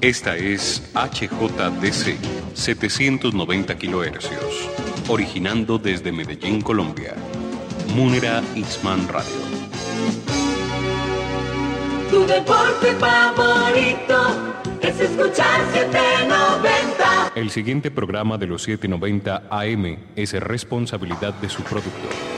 Esta es HJDC 790 kHz, originando desde Medellín, Colombia. Munera Isman Radio. Tu deporte favorito es escuchar 790. El siguiente programa de los 790 AM es responsabilidad de su productor.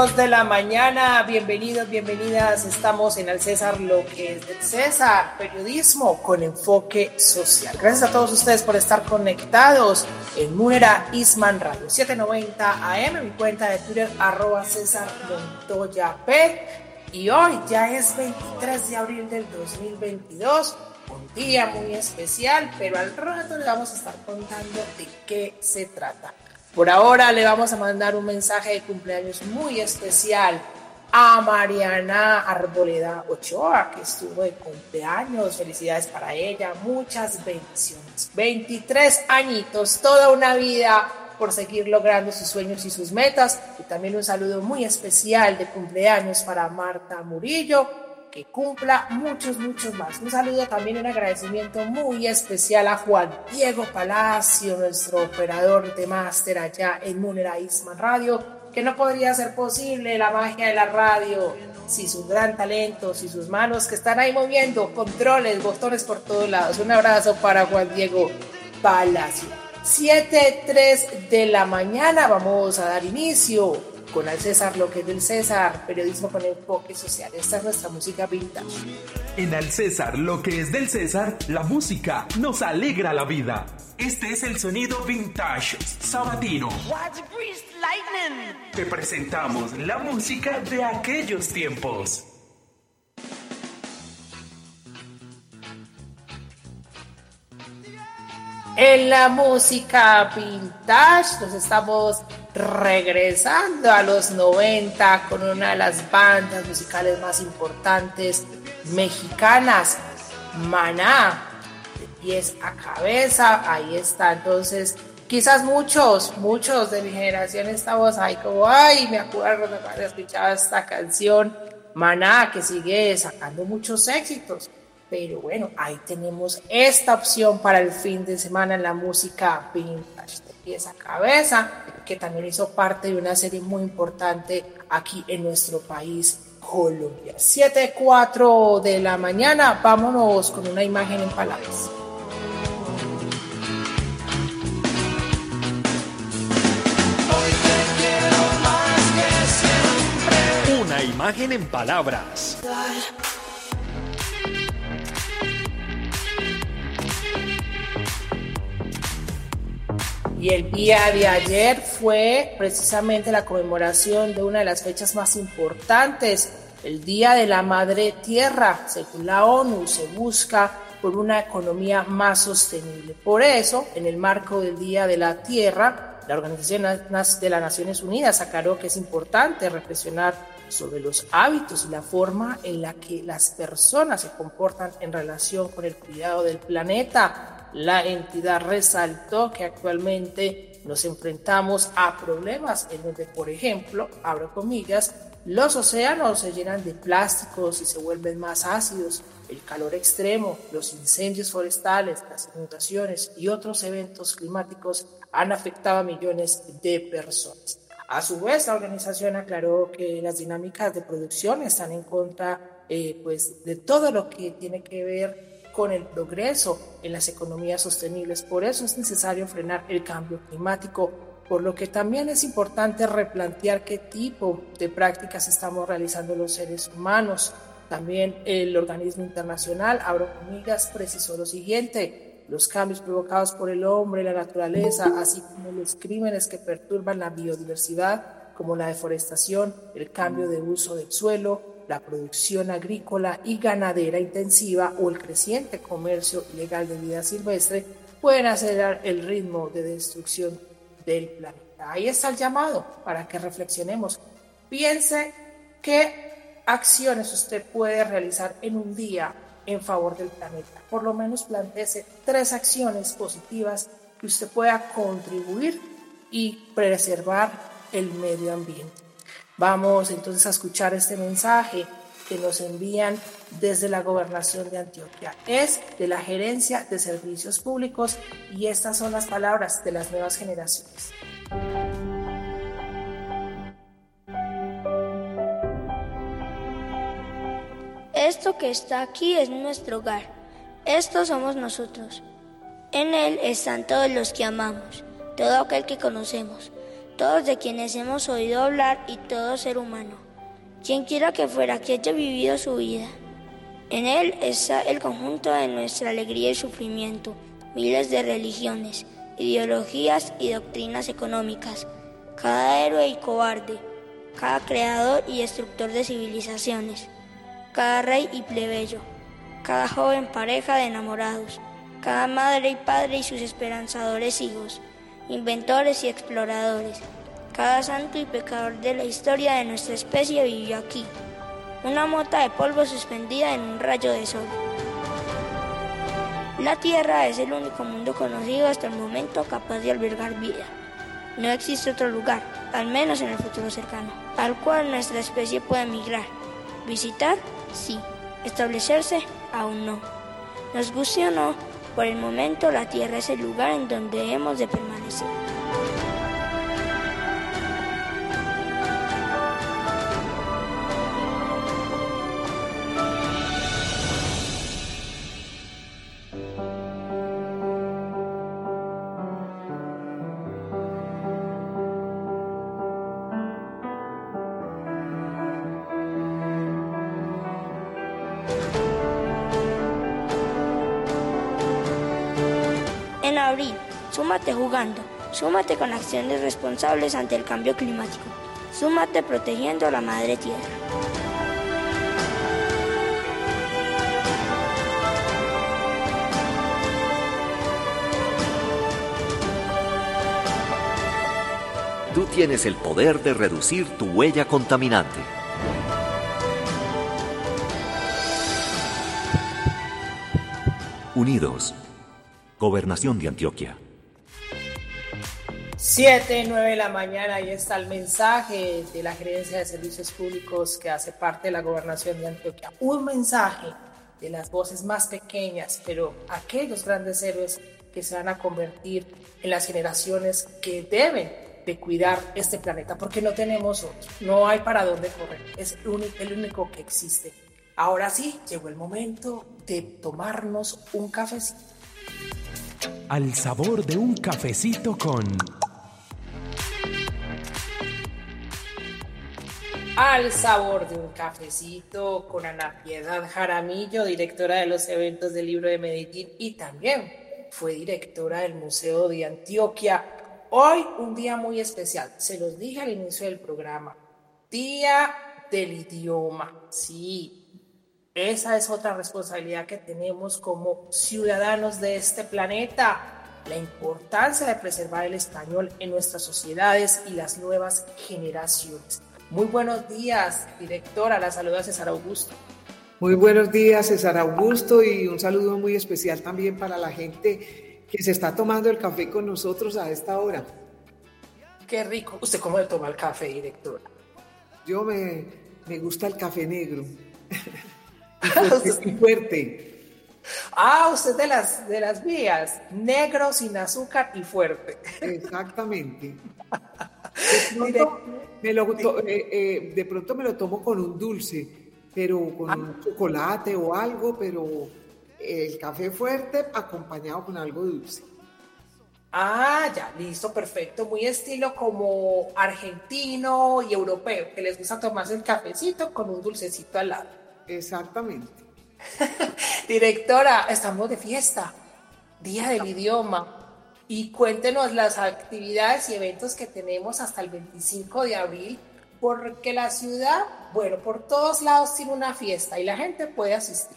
De la mañana, bienvenidos, bienvenidas. Estamos en el César, lo que es del César, periodismo con enfoque social. Gracias a todos ustedes por estar conectados en Munera Isman Radio 790 AM, mi cuenta de Twitter, arroba César Montoya P. Y hoy ya es 23 de abril del 2022 un día muy especial, pero al rato le vamos a estar contando de qué se trata. Por ahora le vamos a mandar un mensaje de cumpleaños muy especial a Mariana Arboleda Ochoa, que estuvo de cumpleaños. Felicidades para ella, muchas bendiciones. 23 añitos, toda una vida por seguir logrando sus sueños y sus metas. Y también un saludo muy especial de cumpleaños para Marta Murillo, que cumpla muchos, muchos más. Un saludo también, un agradecimiento muy especial a Juan Diego Palacio, nuestro operador de máster allá en Munera Isman Radio, que no podría ser posible la magia de la radio si su gran talento, si sus manos que están ahí moviendo controles, botones por todos lados. Un abrazo para Juan Diego Palacio. 7.3 de la mañana vamos a dar inicio con Al César lo que es del César, periodismo con enfoque social. Esta es nuestra música vintage. En Al César lo que es del César, la música nos alegra la vida. Este es el sonido vintage sabatino. Te presentamos la música de aquellos tiempos. En la música vintage nos estamos regresando a los 90 con una de las bandas musicales más importantes mexicanas, Maná, de pies a cabeza, ahí está. Entonces, quizás muchos, muchos de mi generación estamos ahí como, ay, me acuerdo de haber escuchado esta canción, Maná, que sigue sacando muchos éxitos. Pero bueno, ahí tenemos esta opción para el fin de semana en la música vintage de pies a cabeza, que también hizo parte de una serie muy importante aquí en nuestro país, Colombia. 7.4 de la mañana, vámonos con una imagen en palabras. Una imagen en palabras. Y el día de ayer fue precisamente la conmemoración de una de las fechas más importantes, el Día de la Madre Tierra. Según la ONU, se busca por una economía más sostenible. Por eso, en el marco del Día de la Tierra, la Organización de las Naciones Unidas aclaró que es importante reflexionar sobre los hábitos y la forma en la que las personas se comportan en relación con el cuidado del planeta la entidad resaltó que actualmente nos enfrentamos a problemas en donde, por ejemplo, abro comillas, los océanos se llenan de plásticos y se vuelven más ácidos, el calor extremo, los incendios forestales, las inundaciones y otros eventos climáticos han afectado a millones de personas. A su vez, la organización aclaró que las dinámicas de producción están en contra eh, pues, de todo lo que tiene que ver con el progreso en las economías sostenibles. Por eso es necesario frenar el cambio climático, por lo que también es importante replantear qué tipo de prácticas estamos realizando los seres humanos. También el organismo internacional, abro comillas, precisó lo siguiente, los cambios provocados por el hombre, la naturaleza, así como los crímenes que perturban la biodiversidad, como la deforestación, el cambio de uso del suelo, la producción agrícola y ganadera intensiva o el creciente comercio ilegal de vida silvestre pueden acelerar el ritmo de destrucción del planeta. Ahí está el llamado para que reflexionemos. Piense qué acciones usted puede realizar en un día en favor del planeta. Por lo menos planteese tres acciones positivas que usted pueda contribuir y preservar el medio ambiente. Vamos entonces a escuchar este mensaje que nos envían desde la gobernación de Antioquia. Es de la gerencia de servicios públicos y estas son las palabras de las nuevas generaciones. Esto que está aquí es nuestro hogar. Estos somos nosotros. En él están todos los que amamos, todo aquel que conocemos todos de quienes hemos oído hablar y todo ser humano, quien quiera que fuera que haya vivido su vida. En él está el conjunto de nuestra alegría y sufrimiento, miles de religiones, ideologías y doctrinas económicas, cada héroe y cobarde, cada creador y destructor de civilizaciones, cada rey y plebeyo, cada joven pareja de enamorados, cada madre y padre y sus esperanzadores hijos, inventores y exploradores. Cada santo y pecador de la historia de nuestra especie vivió aquí, una mota de polvo suspendida en un rayo de sol. La Tierra es el único mundo conocido hasta el momento capaz de albergar vida. No existe otro lugar, al menos en el futuro cercano, al cual nuestra especie pueda migrar. Visitar, sí. Establecerse, aún no. Nos guste o no, por el momento la Tierra es el lugar en donde hemos de permanecer. Súmate jugando, súmate con acciones responsables ante el cambio climático, súmate protegiendo a la madre tierra. Tú tienes el poder de reducir tu huella contaminante. Unidos. Gobernación de Antioquia. 7, 9 de la mañana, ahí está el mensaje de la Gerencia de Servicios Públicos que hace parte de la Gobernación de Antioquia. Un mensaje de las voces más pequeñas, pero aquellos grandes héroes que se van a convertir en las generaciones que deben de cuidar este planeta, porque no tenemos otro, no hay para dónde correr, es el único, el único que existe. Ahora sí, llegó el momento de tomarnos un cafecito. Al sabor de un cafecito con al sabor de un cafecito con Ana Piedad Jaramillo, directora de los eventos del libro de Medellín y también fue directora del Museo de Antioquia. Hoy un día muy especial, se los dije al inicio del programa, Día del Idioma. Sí, esa es otra responsabilidad que tenemos como ciudadanos de este planeta, la importancia de preservar el español en nuestras sociedades y las nuevas generaciones. Muy buenos días, directora. La saluda César Augusto. Muy buenos días, César Augusto, y un saludo muy especial también para la gente que se está tomando el café con nosotros a esta hora. Qué rico. ¿Usted cómo le toma el café, directora? Yo me, me gusta el café negro. y fuerte. Ah, usted de las, de las vías, negro, sin azúcar y fuerte. Exactamente. De pronto, me lo, eh, eh, de pronto me lo tomo con un dulce, pero con un chocolate o algo, pero el café fuerte acompañado con algo dulce. Ah, ya, listo, perfecto. Muy estilo como argentino y europeo, que les gusta tomarse el cafecito con un dulcecito al lado. Exactamente. Directora, estamos de fiesta, Día del Idioma. Y cuéntenos las actividades y eventos que tenemos hasta el 25 de abril, porque la ciudad, bueno, por todos lados tiene una fiesta y la gente puede asistir.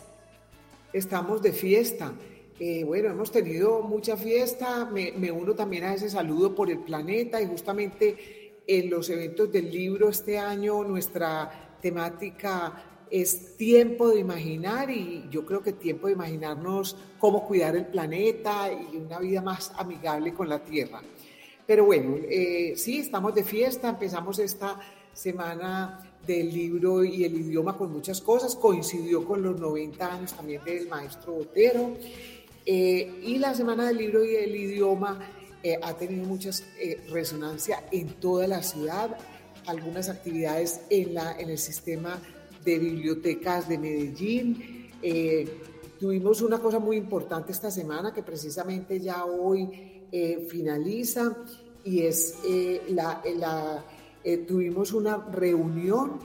Estamos de fiesta. Eh, bueno, hemos tenido mucha fiesta, me, me, uno también a ese saludo por el planeta y justamente en los eventos del libro este año nuestra temática es tiempo de imaginar y yo creo que tiempo de imaginarnos cómo cuidar el planeta y una vida más amigable con la Tierra. Pero bueno, eh, sí, estamos de fiesta, empezamos esta semana del libro y el idioma con muchas cosas, coincidió con los 90 años también del maestro Botero. Eh, y la Semana del Libro y el Idioma eh, ha tenido mucha eh, resonancia en toda la ciudad, algunas actividades en, la, en el sistema de bibliotecas de Medellín. tuvimos una cosa muy importante esta semana que precisamente ya hoy finaliza y es la, la tuvimos una reunión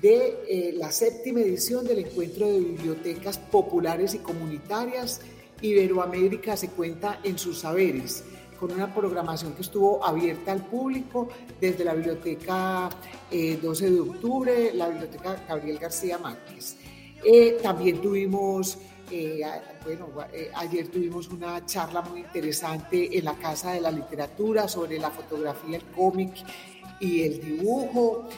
de la séptima edición del Encuentro de Bibliotecas Populares y Comunitarias Iberoamérica se cuenta en sus saberes, con una programación que estuvo abierta al público desde la Biblioteca 12 eh, de Octubre, la Biblioteca Gabriel García Márquez. Eh, también tuvimos, eh, bueno, ayer tuvimos una charla muy interesante en la Casa de la Literatura sobre la fotografía, el cómic y el dibujo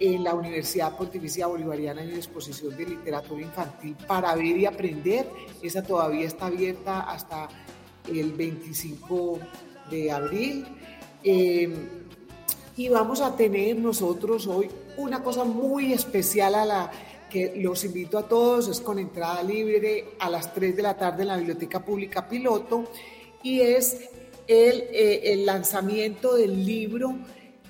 en la Universidad Pontificia Bolivariana hay una exposición de literatura infantil para ver y aprender. Esa todavía está abierta hasta el 25 abril. Eh, y vamos a tener nosotros hoy una cosa muy especial a la que los invito a todos, es con entrada libre a las 3 de la tarde en la Biblioteca Pública Piloto y es el, eh, lanzamiento del libro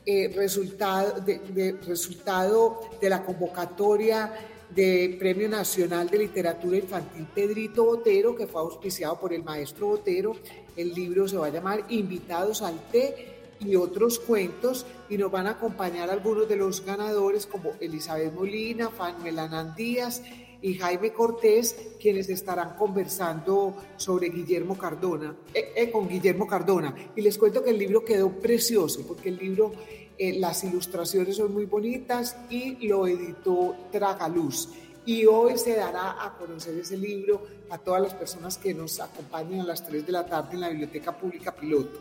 eh, resultado, de, resultado de la convocatoria de Premio Nacional de Literatura Infantil Pedrito Botero, que fue auspiciado por el maestro Botero. El libro se va a llamar Invitados al Té y otros cuentos y nos van a acompañar algunos de los ganadores como Elizabeth Molina, Fanuel Anán Díaz y Jaime Cortés, quienes estarán conversando sobre Guillermo Cardona, eh, eh, con Guillermo Cardona. Y les cuento que el libro quedó precioso, porque el libro, eh, las ilustraciones son muy bonitas y lo editó Tragaluz. Y hoy se dará a conocer ese libro a todas las personas que nos acompañan a las 3 de la tarde en la Biblioteca Pública Piloto.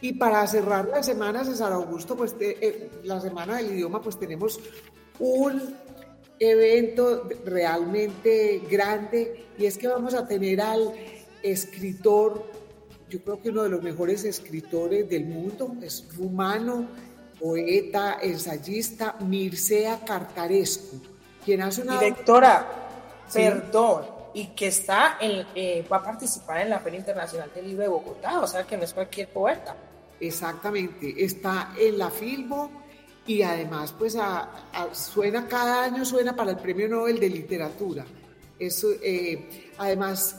Y para cerrar la semana, César Augusto, pues la semana del idioma, pues tenemos un evento realmente grande y es que vamos a tener al escritor, yo creo que uno de los mejores escritores del mundo, es rumano, poeta, ensayista, Mircea Cartarescu, quien hace una... Directora, perdón, y que está en, eh, va a participar en la Feria Internacional del Libro de Bogotá, o sea que no es cualquier poeta. Exactamente, está en la Filbo y además pues suena cada año suena para el Premio Nobel de Literatura. Eso, eh, además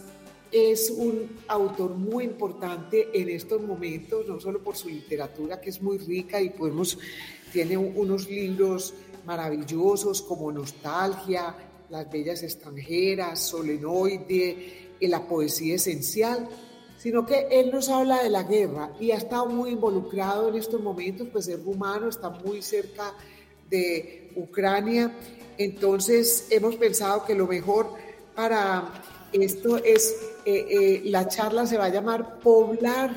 es un autor muy importante en estos momentos, no solo por su literatura que es muy rica y podemos, tiene unos libros maravillosos como Nostalgia, Las Bellas Extranjeras, Solenoide, La Poesía Esencial, sino que él nos habla de la guerra y ha estado muy involucrado en estos momentos, pues es rumano, está muy cerca de Ucrania, entonces hemos pensado que lo mejor para esto es, eh, eh, la charla se va a llamar Poblar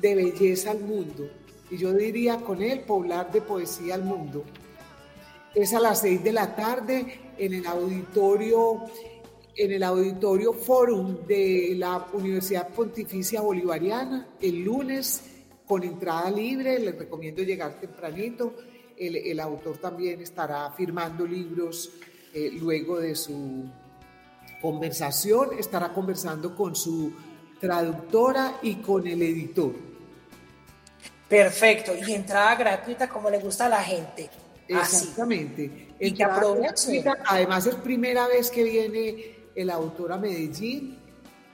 de Belleza al Mundo, y yo diría con él Poblar de Poesía al Mundo. Es a las seis de la tarde en el auditorio en el Auditorio Forum de la Universidad Pontificia Bolivariana el lunes con entrada libre. Les recomiendo llegar tempranito. El, autor también estará firmando libros eh, luego de su conversación. Estará conversando con su traductora y con el editor. Perfecto. Y entrada gratuita como le gusta a la gente. Exactamente. Y que aproveche. Además es primera vez que viene el autor a Medellín.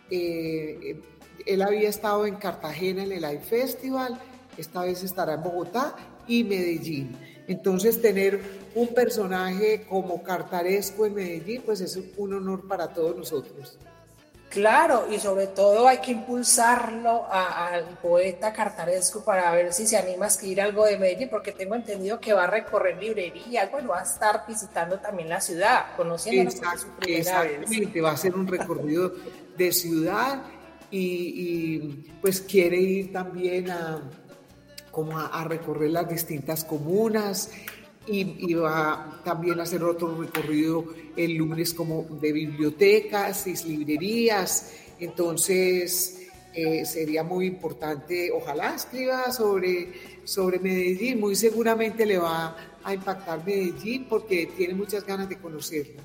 Eh, él había estado en Cartagena en el AI Festival, esta vez estará en Bogotá y Medellín. Entonces tener un personaje como Cartaresco en Medellín, pues es un honor para todos nosotros. Claro, y sobre todo hay que impulsarlo al poeta cartaresco para ver si se anima a escribir algo de Medellín, porque tengo entendido que va a recorrer librerías, bueno, va a estar visitando también la ciudad, conociendo Exacto, Exactamente, va a ser un recorrido de ciudad y, pues quiere ir también a, como a recorrer las distintas comunas y, va también a hacer otro recorrido el lunes como de bibliotecas y librerías. Entonces eh, sería muy importante, ojalá escriba sobre, sobre Medellín, muy seguramente le va a impactar Medellín porque tiene muchas ganas de conocerlo.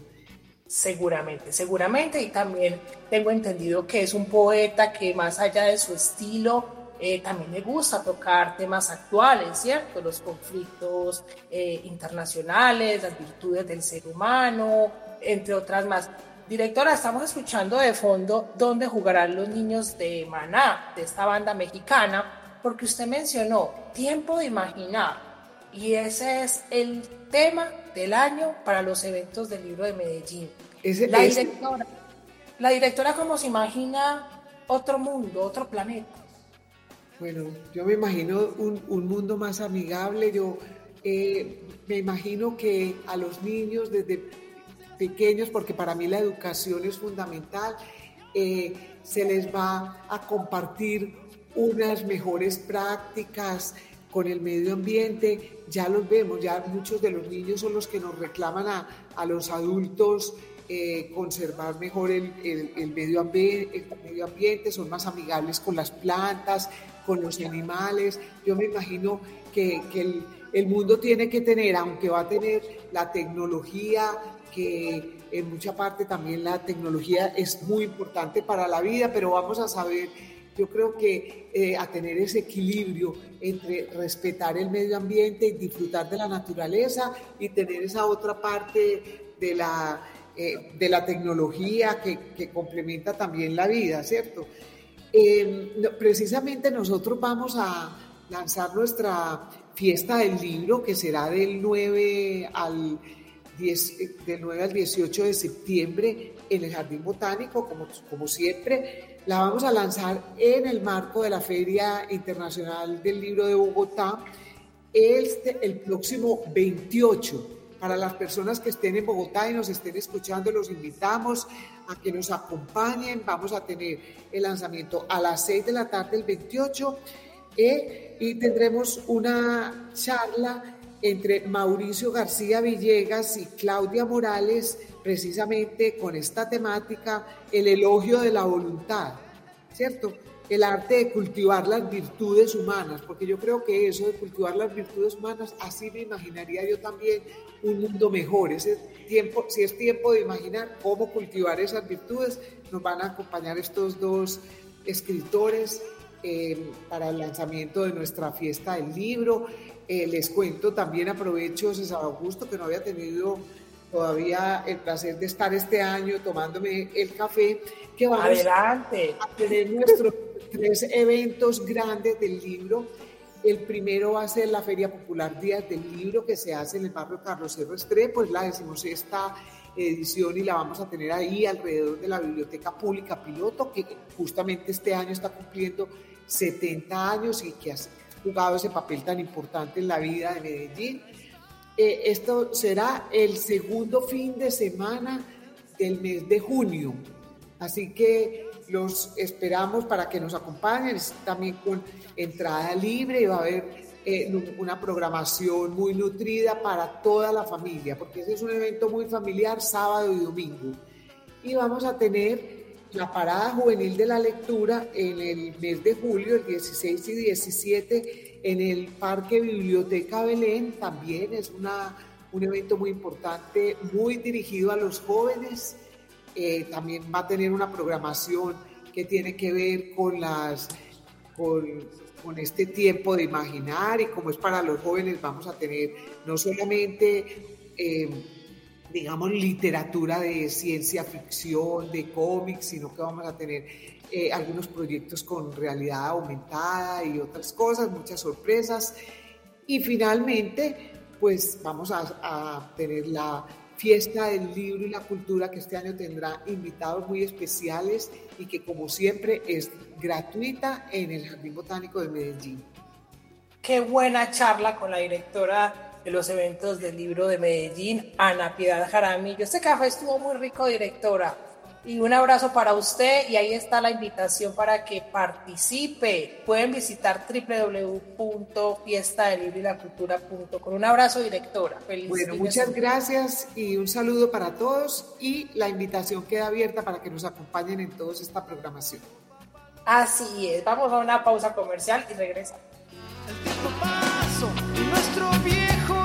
Seguramente, seguramente, y también tengo entendido que es un poeta que más allá de su estilo, eh, también le gusta tocar temas actuales, ¿cierto? Los conflictos eh, internacionales, las virtudes del ser humano, entre otras más. Directora, estamos escuchando de fondo dónde jugarán los niños de Maná, de esta banda mexicana, porque usted mencionó tiempo de imaginar, y ese es el tema del año para los eventos del libro de Medellín. la, directora, la directora, ¿cómo se imagina otro mundo, otro planeta? Bueno, yo me imagino un, mundo más amigable. Yo eh, me imagino que a los niños desde pequeños, porque para mí la educación es fundamental, eh, se les va a compartir unas mejores prácticas con el medio ambiente. Ya los vemos, ya muchos de los niños son los que nos reclaman a, los adultos eh, conservar mejor el, medio ambiente, el, medio ambiente, son más amigables con las plantas, con los animales. Yo me imagino que, el, mundo tiene que tener, aunque va a tener la tecnología, que en mucha parte también la tecnología es muy importante para la vida, pero vamos a saber, yo creo que eh, a tener ese equilibrio entre respetar el medio ambiente y disfrutar de la naturaleza y tener esa otra parte de la, eh, de la tecnología que, complementa también la vida, ¿cierto? Em, precisamente nosotros vamos a lanzar nuestra fiesta del libro que será del 9 al, 10, del 9 al 18 de septiembre en el Jardín Botánico, como, como siempre. La vamos a lanzar en el marco de la Feria Internacional del Libro de Bogotá este, el próximo 28 para las personas que estén en Bogotá y nos estén escuchando, los invitamos a que nos acompañen. Vamos a tener el lanzamiento a las 6 de la tarde, el 28, eh, y tendremos una charla entre Mauricio García Villegas y Claudia Morales, precisamente con esta temática, el elogio de la voluntad, ¿cierto? El arte de cultivar las virtudes humanas, porque yo creo que eso de cultivar las virtudes humanas, así me imaginaría yo también un mundo mejor. Ese tiempo, si es tiempo de imaginar cómo cultivar esas virtudes, nos van a acompañar estos dos escritores eh, para el lanzamiento de nuestra fiesta del libro. Eh, les cuento también, aprovecho César Augusto, que no había tenido todavía el placer de estar este año tomándome el café, que vamos Adelante. a tener nuestros tres eventos grandes del libro. El primero va a ser la Feria Popular Días del Libro que se hace en el barrio Carlos R. pues la esta edición y la vamos a tener ahí alrededor de la Biblioteca Pública Piloto, que justamente este año está cumpliendo 70 años y que ha jugado ese papel tan importante en la vida de Medellín. Eh, esto será el segundo fin de semana del mes de junio. Así que los esperamos para que nos acompañen, también con entrada libre y va a haber eh, una programación muy nutrida para toda la familia, porque ese es un evento muy familiar, sábado y domingo. Y vamos a tener la parada juvenil de la lectura en el mes de julio, el 16 y 17, en el Parque Biblioteca Belén, también es una, un evento muy importante, muy dirigido a los jóvenes eh, también va a tener una programación que tiene que ver con las con, este tiempo de imaginar y como es para los jóvenes vamos a tener no solamente... Eh, digamos, literatura de ciencia ficción, de cómics, sino que vamos a tener eh, algunos proyectos con realidad aumentada y otras cosas, muchas sorpresas. Y finalmente, pues vamos a, tener la fiesta del libro y la cultura que este año tendrá invitados muy especiales y que como siempre es gratuita en el Jardín Botánico de Medellín. Qué buena charla con la directora de los eventos del libro de Medellín, Ana Piedad Jaramillo. Este café estuvo muy rico, directora. Y un abrazo para usted y ahí está la invitación para que participe. Pueden visitar www.fiestadelibroylacultura.com. Un abrazo, directora. Feliz bueno, muchas gracias y un saludo para todos y la invitación queda abierta para que nos acompañen en toda esta programación. Así es, vamos a una pausa comercial y regresamos. El tiempo pasó y nuestro viejo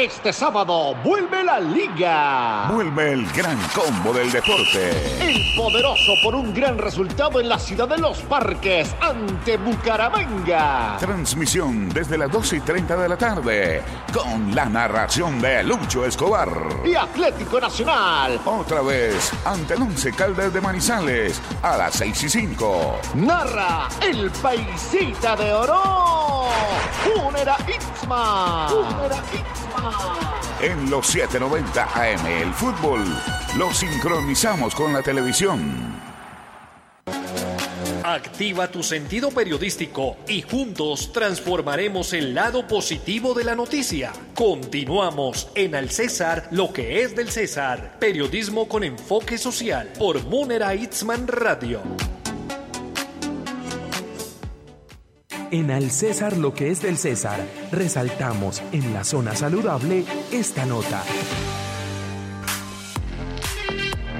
Este sábado vuelve la liga. Vuelve el gran combo del deporte. El poderoso por un gran resultado en la ciudad de los parques ante Bucaramanga. Transmisión desde las 12 y 30 de la tarde con la narración de Lucho Escobar. Y Atlético Nacional. Otra vez ante el Once Caldas de Manizales a las 6 y 5. Narra el paisita de oro. Unera Itzma. Itzma. En los 790 AM el fútbol lo sincronizamos con la televisión. Activa tu sentido periodístico y juntos transformaremos el lado positivo de la noticia. Continuamos en Al César, lo que es del César. Periodismo con enfoque social por Munera Itzman Radio. En Al César lo que es del César, resaltamos en la zona saludable esta nota.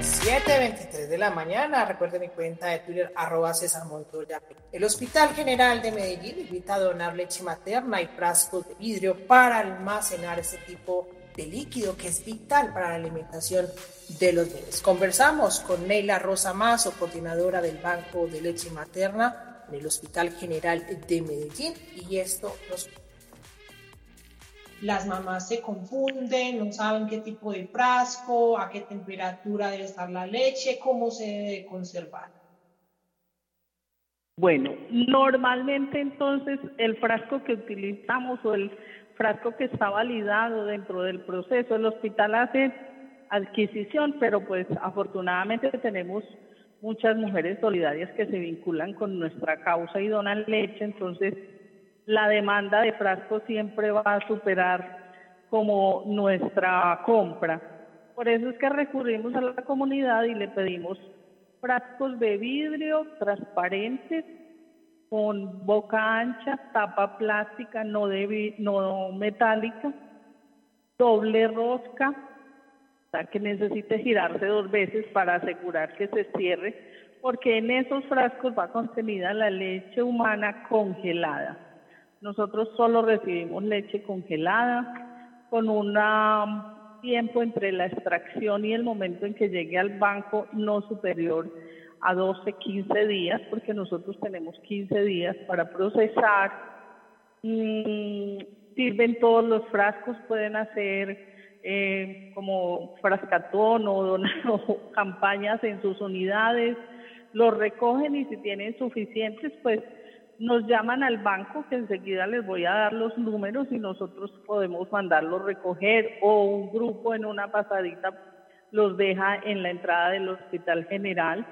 7.23 de la mañana, recuerden mi cuenta de Twitter, arroba César Montoya. El Hospital General de Medellín invita a donar leche materna y frascos de vidrio para almacenar este tipo de líquido que es vital para la alimentación de los bebés. Conversamos con Neila Rosa Mazo, coordinadora del Banco de Leche Materna, en el Hospital General de Medellín y esto los las mamás se confunden, no saben qué tipo de frasco, a qué temperatura debe estar la leche, cómo se debe conservar. Bueno, normalmente entonces el frasco que utilizamos o el frasco que está validado dentro del proceso, el hospital hace adquisición, pero pues afortunadamente tenemos muchas mujeres solidarias que se vinculan con nuestra causa y donan leche, entonces la demanda de frascos siempre va a superar como nuestra compra. Por eso es que recurrimos a la comunidad y le pedimos frascos de vidrio transparentes con boca ancha, tapa plástica, no, de, no metálica, doble rosca, que necesite girarse dos veces para asegurar que se cierre, porque en esos frascos va contenida la leche humana congelada. Nosotros solo recibimos leche congelada con un tiempo entre la extracción y el momento en que llegue al banco no superior a 12, 15 días, porque nosotros tenemos 15 días para procesar. Mm, sirven todos los frascos, pueden hacer eh, como frascatón o, campañas en sus unidades, los recogen y si tienen suficientes, pues nos llaman al banco que enseguida les voy a dar los números y nosotros podemos mandarlos recoger o un grupo en una pasadita los deja en la entrada del hospital general.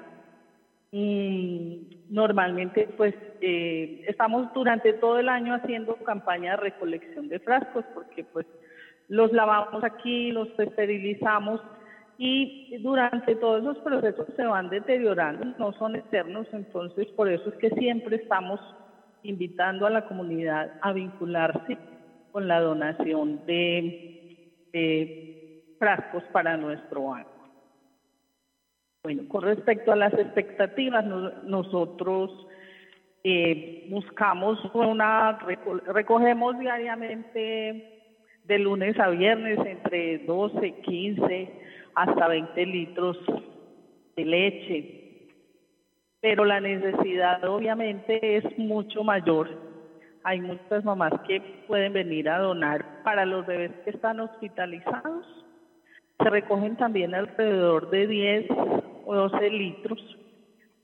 Y normalmente pues eh, estamos durante todo el año haciendo campaña de recolección de frascos porque pues los lavamos aquí, los esterilizamos y durante todos los procesos se van deteriorando, no son eternos, entonces por eso es que siempre estamos invitando a la comunidad a vincularse con la donación de, frascos para nuestro banco. Bueno, con respecto a las expectativas, nosotros eh, buscamos una, recogemos diariamente de lunes a viernes entre 12, 15 hasta 20 litros de leche, pero la necesidad obviamente es mucho mayor. Hay muchas mamás que pueden venir a donar para los bebés que están hospitalizados. Se recogen también alrededor de 10 o 12 litros,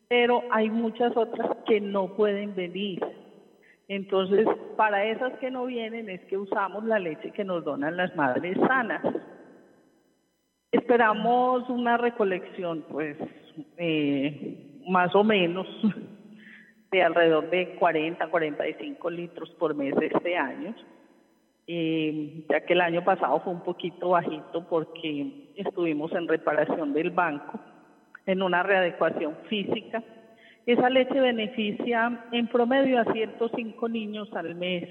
pero hay muchas otras que no pueden venir. Entonces, para esas que no vienen es que usamos la leche que nos donan las madres sanas. Esperamos una recolección, pues, eh, más o menos de alrededor de 40, 45 litros por mes este año, eh, ya que el año pasado fue un poquito bajito porque estuvimos en reparación del banco, en una readecuación física. Esa leche beneficia en promedio a 105 niños al mes.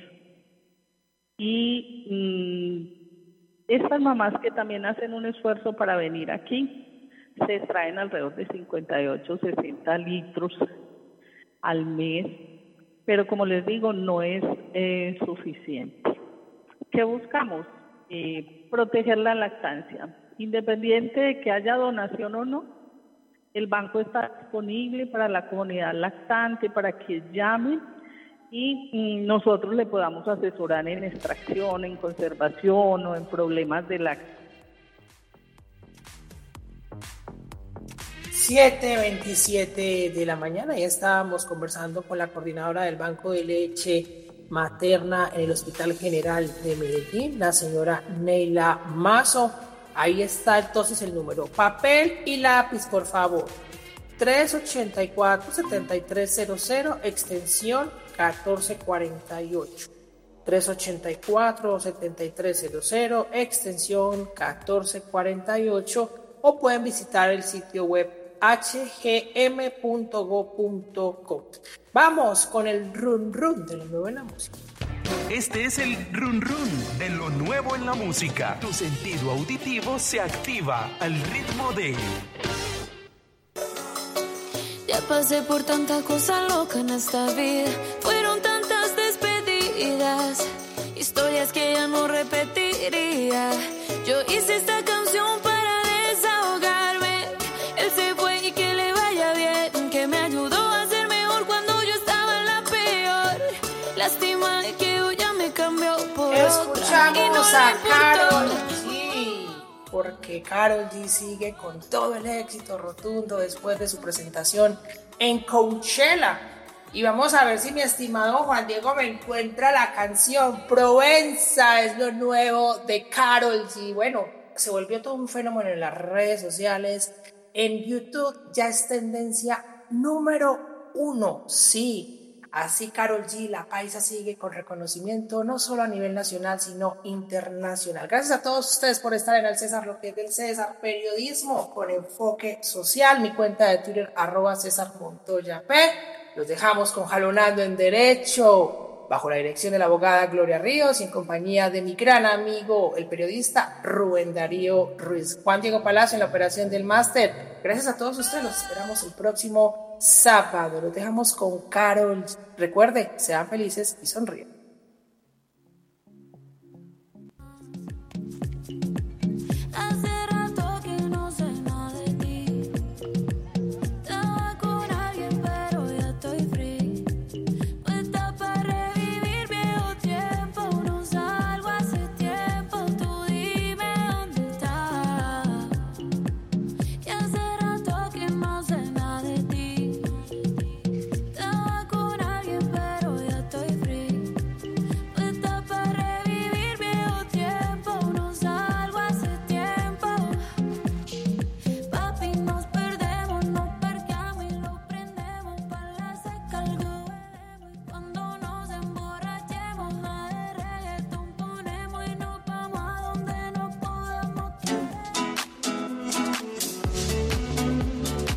Y mm, estas mamás que también hacen un esfuerzo para venir aquí, se extraen alrededor de 58, 60 litros al mes, pero como les digo, no es eh, suficiente. ¿Qué buscamos? Eh, proteger la lactancia. Independiente de que haya donación o no, el banco está disponible para la comunidad lactante, para que llamen y nosotros le podamos asesorar en extracción, en conservación o en problemas de la 7.27 de la mañana, ya estábamos conversando con la coordinadora del Banco de Leche Materna en el Hospital General de Medellín, la señora Neila Mazo. Ahí está entonces el número. Papel y lápiz, por favor. 384-7300, extensión 1448. 384-7300, extensión 1448 o pueden visitar el sitio web hgm.go.co. Vamos con el run run de la música. Este es el run run de lo nuevo en la música. Tu sentido auditivo se activa al ritmo de ya pasé por tanta cosa loca en esta vida. Fueron tantas despedidas, historias que ya no repetiría. Yo hice esta canción Escuchamos a Carol porque Carol G sigue con todo el éxito rotundo después de su presentación en Coachella. Y vamos a ver si mi estimado Juan Diego me encuentra la canción Provenza, es lo nuevo de Carol G. Bueno, se volvió todo un fenómeno en las redes sociales. En YouTube ya es tendencia número uno, sí, Así Carol G, la paisa, sigue con reconocimiento no solo a nivel nacional, sino internacional. Gracias a todos ustedes por estar en el César, lo que es del César, periodismo con enfoque social. Mi cuenta de Twitter, arroba César Montoya P. Los dejamos con Jalonando en Derecho, bajo la dirección de la abogada Gloria Ríos y en compañía de mi gran amigo, el periodista Rubén Darío Ruiz. Juan Diego Palacio en la operación del máster. Gracias a todos ustedes, los esperamos el próximo sábado. Lo dejamos con Carol. Recuerde, sean felices y sonríen.